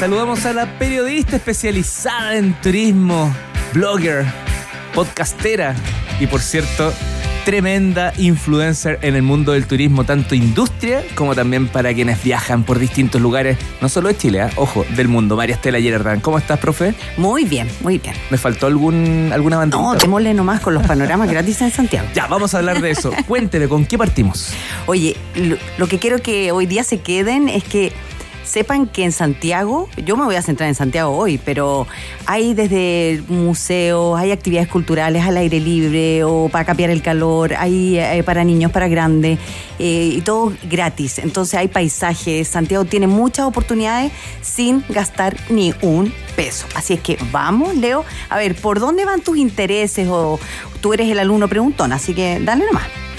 Saludamos a la periodista especializada en turismo, blogger, podcastera y por cierto, tremenda influencer en el mundo del turismo, tanto industria como también para quienes viajan por distintos lugares, no solo de Chile, ¿eh? ojo, del mundo. María Estela Gerardán, ¿cómo estás, profe? Muy bien, muy bien. ¿Me faltó algún, alguna bandita? No, démosle nomás con los panoramas gratis en Santiago. Ya, vamos a hablar de eso. Cuénteme, ¿con qué partimos? Oye, lo, lo que quiero que hoy día se queden es que sepan que en Santiago, yo me voy a centrar en Santiago hoy, pero hay desde museos, hay actividades culturales al aire libre o para capear el calor, hay eh, para niños, para grandes, eh, y todo gratis. Entonces hay paisajes, Santiago tiene muchas oportunidades sin gastar ni un peso. Así es que vamos, Leo, a ver, ¿por dónde van tus intereses? O tú eres el alumno preguntón, así que dale nomás.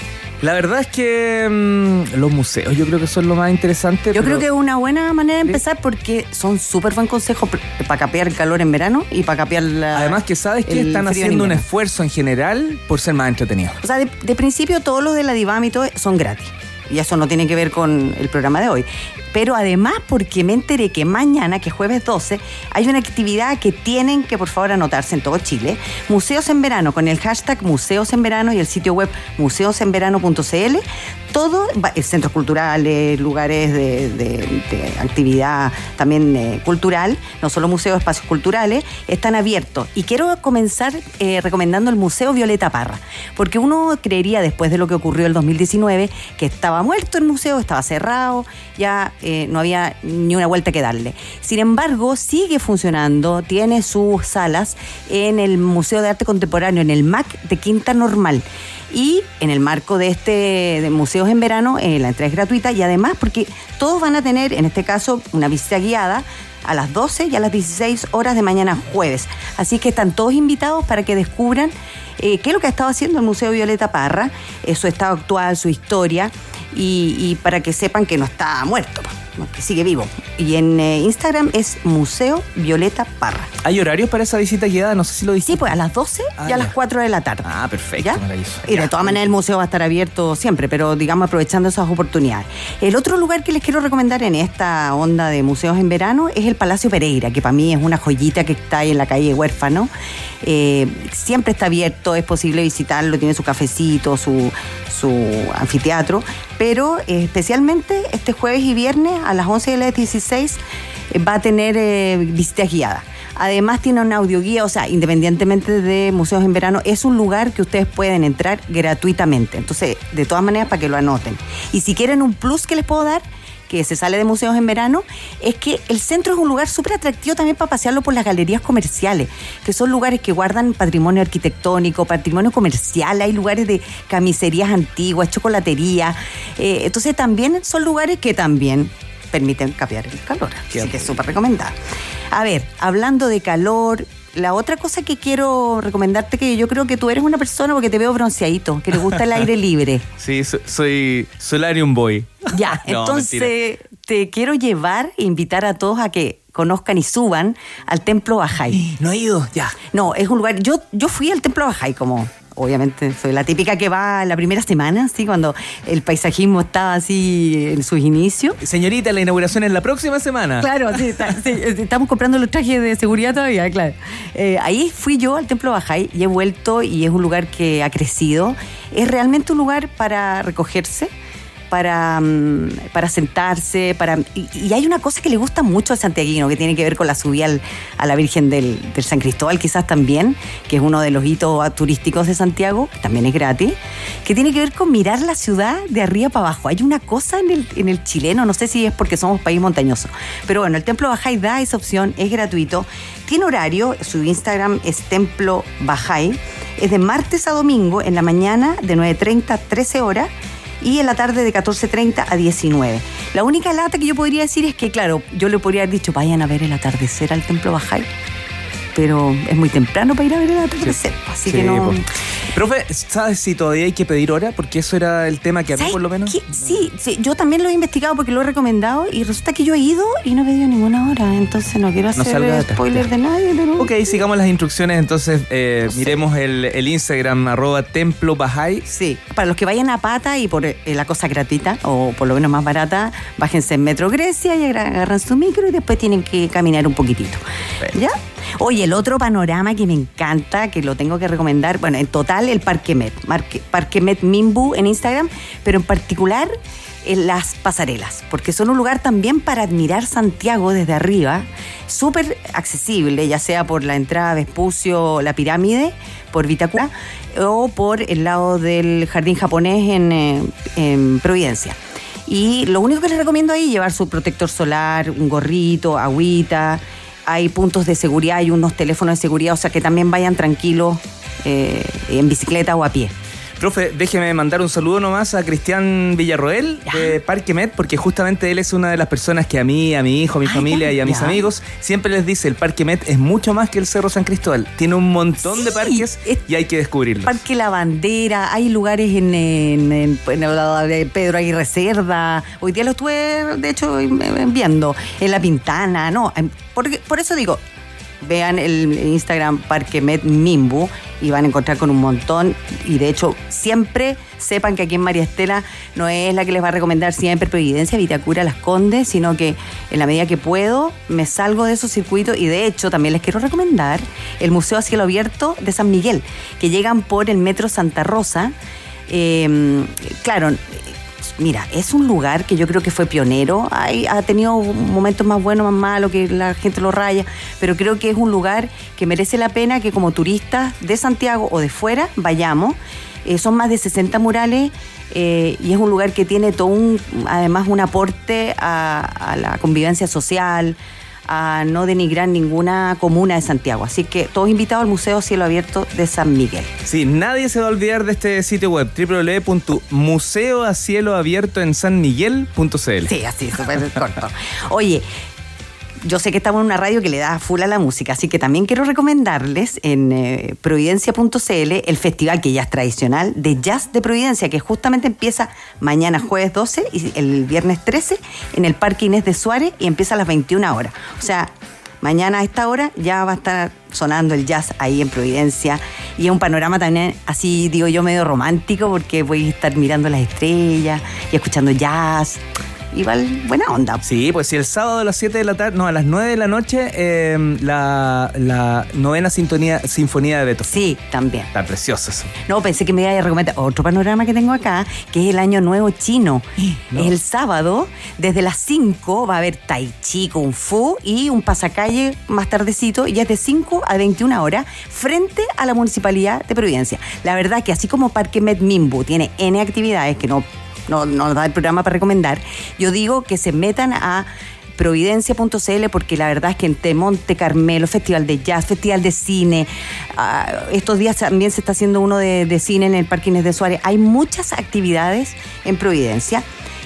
La verdad es que mm, los museos yo creo que son lo más interesante. Yo pero- creo que es una buena manera de empezar porque son súper buen consejo para capear el calor en verano y para capear la. Además que sabes que están haciendo un esfuerzo en general por ser más entretenidos. O sea, de, de principio todos los de la Divami y todo son gratis. Y eso no tiene que ver con el programa de hoy. Pero además porque me enteré que mañana, que es jueves 12, hay una actividad que tienen que por favor anotarse en todo Chile. Museos en verano, con el hashtag Museos en Verano y el sitio web museosenverano.cl. Todo, eh, centros culturales, lugares de actividad también eh, cultural, no solo museos, espacios culturales, están abiertos. Y quiero comenzar eh, recomendando el Museo Violeta Parra, porque uno creería después de lo que ocurrió el 2019 que estaba muerto el museo, estaba cerrado, ya eh, no había ni una vuelta que darle. Sin embargo, sigue funcionando, tiene sus salas en el Museo de Arte Contemporáneo, en el MAC de Quinta Normal. Y en el marco de este de museos en verano, eh, la entrada es gratuita y además porque todos van a tener, en este caso, una visita guiada a las 12 y a las 16 horas de mañana jueves. Así que están todos invitados para que descubran eh, qué es lo que ha estado haciendo el Museo Violeta Parra, eh, su estado actual, su historia, y, y para que sepan que no está muerto, que sigue vivo. Y en eh, Instagram es Museo Violeta Parra. ¿Hay horarios para esa visita guiada? No sé si lo dijiste. Sí, pues a las 12 Ah, y a ya. las 4 de la tarde. Ah, perfecto, ¿Ya? maravilloso. Y Ya. de todas maneras el museo va a estar abierto siempre, pero digamos aprovechando esas oportunidades. El otro lugar que les quiero recomendar en esta onda de museos en verano es el Palacio Pereira, que para mí es una joyita que está ahí en la calle Huérfano. Eh, siempre está abierto, es posible visitarlo, tiene su cafecito, su, su anfiteatro, pero eh, especialmente este jueves y viernes a las 11 y a las 16 eh, va a tener eh, visitas guiadas. Además tiene una audioguía, o sea, independientemente de museos en verano, es un lugar que ustedes pueden entrar gratuitamente. Entonces, de todas maneras, para que lo anoten. Y si quieren un plus que les puedo dar, que se sale de museos en verano, es que el centro es un lugar súper atractivo también para pasearlo por las galerías comerciales, que son lugares que guardan patrimonio arquitectónico, patrimonio comercial, hay lugares de camiserías antiguas, chocolatería. Eh, entonces también son lugares que también permiten capear el calor. Qué Así que es súper recomendado. A ver, hablando de calor, la otra cosa que quiero recomendarte, que yo creo que tú eres una persona porque te veo bronceadito, que te gusta el aire libre. Sí, so- soy Solarium Boy. Ya, No, entonces te quiero llevar e invitar a todos a que conozcan y suban al Templo Bajay. No he ido, ya. No, es un lugar. Yo, yo fui al Templo Bajay como. Obviamente, soy la típica que va la primera semana, ¿sí? cuando el paisajismo estaba así en sus inicios. Señorita, la inauguración es la próxima semana. Claro, sí, está- sí, estamos comprando los trajes de seguridad todavía, claro. Eh, ahí fui yo al Templo Bajay y he vuelto y es un lugar que ha crecido. Es realmente un lugar para recogerse, para, mm, para sentarse, para y, hay una cosa que le gusta mucho al santiaguino, que tiene que ver con la subida a la Virgen del, San Cristóbal, quizás también, que es uno de los hitos turísticos de Santiago, también es gratis, que tiene que ver con mirar la ciudad de arriba para abajo. Hay una cosa en el, en el chileno, no sé si es porque somos país montañoso, pero bueno, el Templo Bajay da esa opción, es gratuito, tiene horario, su Instagram es Templo Bajay, es de martes a domingo, en la mañana de 9.30 a 13 horas, y en la tarde de 14.30 a 19. La única lata que yo podría decir es que, claro, yo le podría haber dicho, vayan a ver el atardecer al Templo Bajay, pero es muy temprano para ir a ver el atardecer, así Sí, que no... po. Profe, ¿sabes si todavía hay que pedir hora? Porque eso era el tema que a mí ¿Sabes por lo menos... qué? Sí, sí, yo también lo he investigado porque lo he recomendado y resulta que yo he ido y no he pedido ninguna hora. Entonces no quiero No hacer salga de spoiler de nadie, pero. Ok, sigamos las instrucciones, entonces eh, miremos el, el Instagram arroba templo Bahá'í. Sí, para los que vayan a pata y por eh, la cosa gratuita, o por lo menos más barata, bájense en Metro Grecia y agarran agarran su micro y después tienen que caminar un poquitito. Perfecto. ¿Ya? Oye, el otro panorama que me encanta, que lo tengo que recomendar, bueno, en total el Parque Met, Parque Met Mimbu en Instagram, pero en particular en las pasarelas, porque son un lugar también para admirar Santiago desde arriba, súper accesible, ya sea por la entrada Vespucio, la pirámide, por Vitacura, o por el lado del jardín japonés en, eh, en Providencia. Y lo único que les recomiendo ahí es llevar su protector solar, un gorrito, agüita. Hay puntos de seguridad, hay unos teléfonos de seguridad, o sea que también vayan tranquilos eh, en bicicleta o a pie. Profe, déjeme mandar un saludo nomás a Cristian Villarroel de Parque Met, porque justamente él es una de las personas que a mí, a mi hijo, a mi familia ya, y a mis ya. amigos siempre les dice, el Parque Met es mucho más que el Cerro San Cristóbal. Tiene un montón de parques es- y hay que descubrirlos. Parque La Bandera, hay lugares en, en- en- en el lado de Pedro Aguirre Cerda. Hoy día lo estuve, de hecho, viendo. En La Pintana, no. en- Porque, por eso digo, vean el Instagram Parque Met Mimbu y van a encontrar con un montón. Y de hecho, siempre sepan que aquí en María Estela no es la que les va a recomendar siempre Providencia, Vitacura, Las Condes, sino que en la medida que puedo me salgo de esos circuitos y de hecho también les quiero recomendar el Museo a Cielo Abierto de San Miguel, que llegan por el Metro Santa Rosa. Eh, claro, Mira, es un lugar que yo creo que fue pionero. Ha tenido momentos más buenos, más malos, que la gente lo raya, pero creo que es un lugar que merece la pena que como turistas de Santiago o de fuera vayamos. Eh, son más de 60 murales eh, y es un lugar que tiene todo un, además un aporte a la convivencia social, a no denigrar ninguna comuna de Santiago. Así que todos invitados al Museo Cielo Abierto de San Miguel. Sí, nadie se va a olvidar de este sitio web, www.museoacielo.abierto.en Sí, así, súper corto. Oye, yo sé que estamos en una radio que le da full a la música, así que también quiero recomendarles en eh, providencia.cl el festival que ya es tradicional de Jazz de Providencia, que justamente empieza mañana jueves 12 y el viernes 13 en el Parque Inés de Suárez y empieza a las 21 horas. O sea, mañana a esta hora ya va a estar sonando el jazz ahí en Providencia y es un panorama también así digo yo medio romántico porque voy a estar mirando las estrellas y escuchando jazz igual buena onda Sí, pues si el sábado a las 7 de la tarde, no, a las 9 de la noche, eh, la, la novena sintonía, sinfonía de Beethoven. sí también Está precioso eso. no pensé que me iba a recomendar otro panorama que tengo acá que es el año nuevo chino No. es el sábado desde las 5 va a haber tai chi kung fu y un pasacalle más tardecito y es de 5 a 21 horas frente a la municipalidad de Providencia la verdad que así como Parque Met Mimbu tiene N actividades que no, no, no nos da el programa para recomendar yo digo que se metan a providencia.cl porque la verdad es que en Monte Carmelo, Festival de Jazz, Festival de Cine, ah, estos días también se está haciendo uno de, de cine en el Parque Inés de Suárez. Hay muchas actividades en Providencia.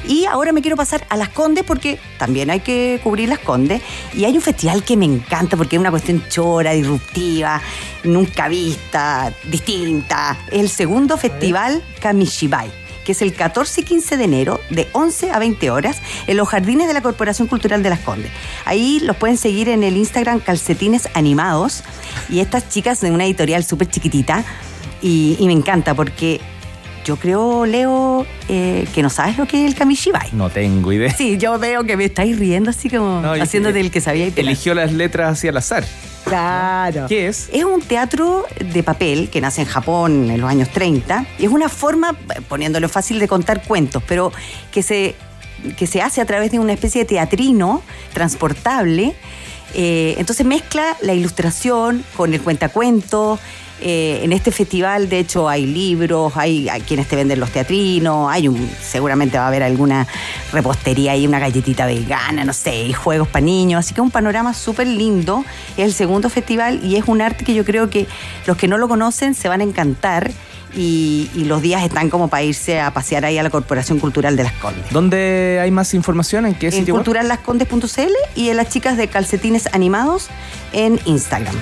Y ahora me quiero pasar a Las Condes porque también hay que cubrir Las Condes. Y hay un festival que me encanta porque es una cuestión chora, disruptiva, nunca vista, distinta. Es el segundo festival Kamishibai que es el 14 y 15 de enero, de 11 a 20 horas, en los jardines de la Corporación Cultural de Las Condes. Ahí los pueden seguir en el Instagram Calcetines Animados. Y estas chicas de una editorial súper chiquitita. Y, y me encanta porque yo creo, Leo, eh, que no sabes lo que es el Kamishibai. No tengo idea. Sí, yo veo que me estáis riendo así como No, haciéndote el que sabía y. Eligió las letras hacia al azar. Claro. ¿Qué es? Es un teatro de papel que nace en Japón en los años 30 y es una forma, poniéndolo fácil, de contar cuentos, pero que se, que se hace a través de una especie de teatrino transportable. Eh, entonces mezcla la ilustración con el cuentacuentos. Eh, en este festival, de hecho, hay libros, hay, quienes te venden los teatrinos, hay un, seguramente va a haber alguna repostería y una galletita vegana, no sé, y juegos para niños. Así que un panorama súper lindo. Es el segundo festival y es un arte que yo creo que los que no lo conocen se van a encantar. Y, y los días están como para irse a pasear ahí a la Corporación Cultural de Las Condes. ¿Dónde hay más información? ¿En qué En sitio? web? culturallascondes.cl y en las chicas de calcetines animados en Instagram.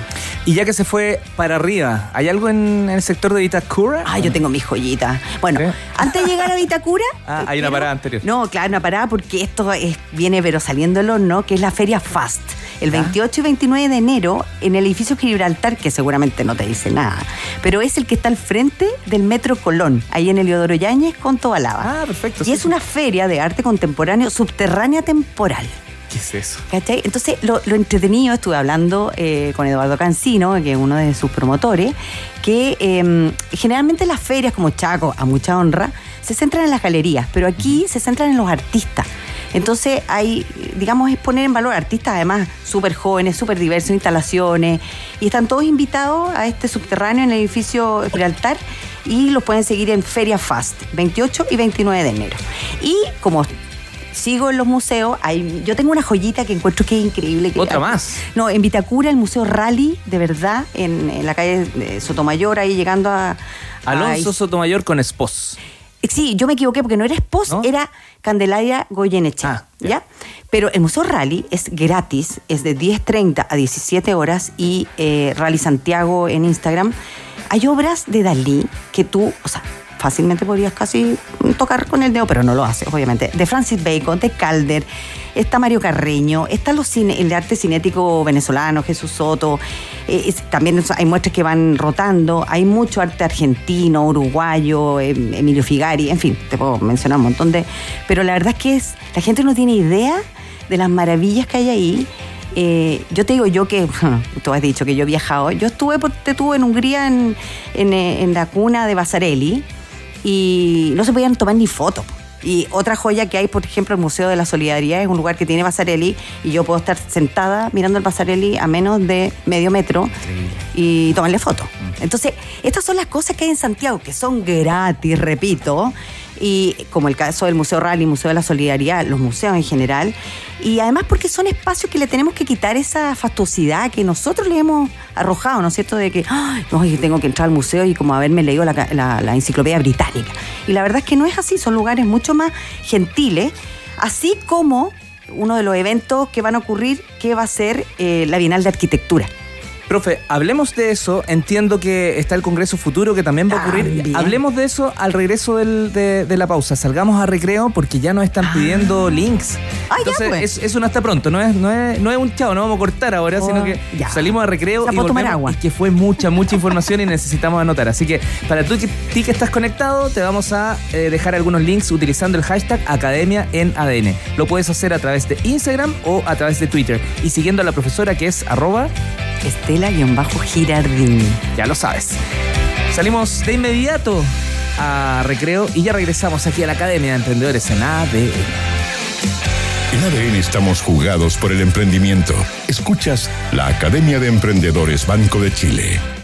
Y ya que se fue para arriba, ¿hay algo en, en el sector de Vitacura? Ah, yo tengo mis joyitas. Bueno, antes de llegar a Vitacura. Ah, hay una parada anterior. No, claro, una parada porque esto es- viene pero saliendo del horno, que es la Feria Fast. El Ya. 28 y 29 de enero en el edificio Gibraltar, que seguramente no te dice nada, pero es el que está al frente del Metro Colón, ahí en Eliodoro Yáñez con Tobalaba. Ah, perfecto. y sí, es sí. una feria de arte contemporáneo subterránea temporal. ¿Qué es eso? ¿Cachai? Entonces, lo, lo entretenido, estuve hablando eh, con Eduardo Cancino, que es uno de sus promotores, que eh, generalmente las ferias como Chaco, a mucha honra, se centran en las galerías, pero aquí se centran en los artistas. Entonces hay, digamos, es poner en valor artistas además súper jóvenes, súper diversos, instalaciones, y están todos invitados a este subterráneo en el edificio Gibraltar y los pueden seguir en Feria Fast, 28 y 29 de enero. Y como sigo en los museos, hay, yo tengo una joyita que encuentro que es increíble. que- ¿Otra más? No, en Vitacura, el Museo Rally, de verdad, en, en la calle de Sotomayor, ahí llegando a... Alonso a- Sotomayor con Espos. Sí, yo me equivoqué porque no era Espos, ¿No? era Candelaria Goyeneche. Ah, ya. ya. Pero el Museo Rally es gratis, es de 10.30 a 17 horas y eh, Rally Santiago en Instagram. Hay obras de Dalí que tú, o sea, fácilmente podrías casi tocar con el dedo, pero no lo haces, obviamente. De Francis Bacon, de Calder, está Mario Carreño, está los cine, el arte cinético venezolano, Jesús Soto. eh, también hay muestras que van rotando. Hay mucho arte argentino, uruguayo, em, Emilio Figari, en fin, te puedo mencionar un montón de. Pero la verdad es que es, la gente no tiene idea de las maravillas que hay ahí. Eh, yo te digo yo que, tú has dicho que yo he viajado, yo estuve, te tuve en Hungría en, en, eh, la cuna de Basarelli y no se podían tomar ni fotos. Y otra joya que hay, por ejemplo, el Museo de la Solidaridad es un lugar que tiene Basarelli y yo puedo estar sentada mirando el Basarelli a menos de medio metro y tomarle fotos. Entonces, estas son las cosas que hay en Santiago, que son gratis, repito, y como el caso del Museo Rally, Museo de la Solidaridad, los museos en general, y además porque son espacios que le tenemos que quitar esa fastuosidad que nosotros le hemos arrojado, ¿no es cierto? De que, ay, tengo que entrar al museo y como haberme leído la, la- la enciclopedia británica. Y la verdad es que no es así, son lugares mucho más gentiles, así como uno de los eventos que van a ocurrir, que va a ser eh, la Bienal de Arquitectura. Profe, hablemos de eso. Entiendo que está el Congreso Futuro que también va a ocurrir. También. Hablemos de eso al regreso del- de, de la pausa. Salgamos a recreo porque ya nos están pidiendo links. Ah, ya, Entonces, pues. es- eso no está pronto. No es, no, es, no es un chao, no vamos a cortar ahora, Oh, sino que ya. salimos a recreo Ya y tomar agua. Y que fue mucha, mucha información y necesitamos anotar. Así que para tú que, ti que estás conectado, te vamos a eh, dejar algunos links utilizando el hashtag Academia en ADN. Lo puedes hacer a través de Instagram o a través de Twitter. Y siguiendo a la profesora que es arroba Estela-Girardín. ya lo sabes. Salimos de inmediato a recreo y ya regresamos aquí a la Academia de Emprendedores en ADN. En ADN estamos jugados por el emprendimiento. Escuchas la Academia de Emprendedores Banco de Chile.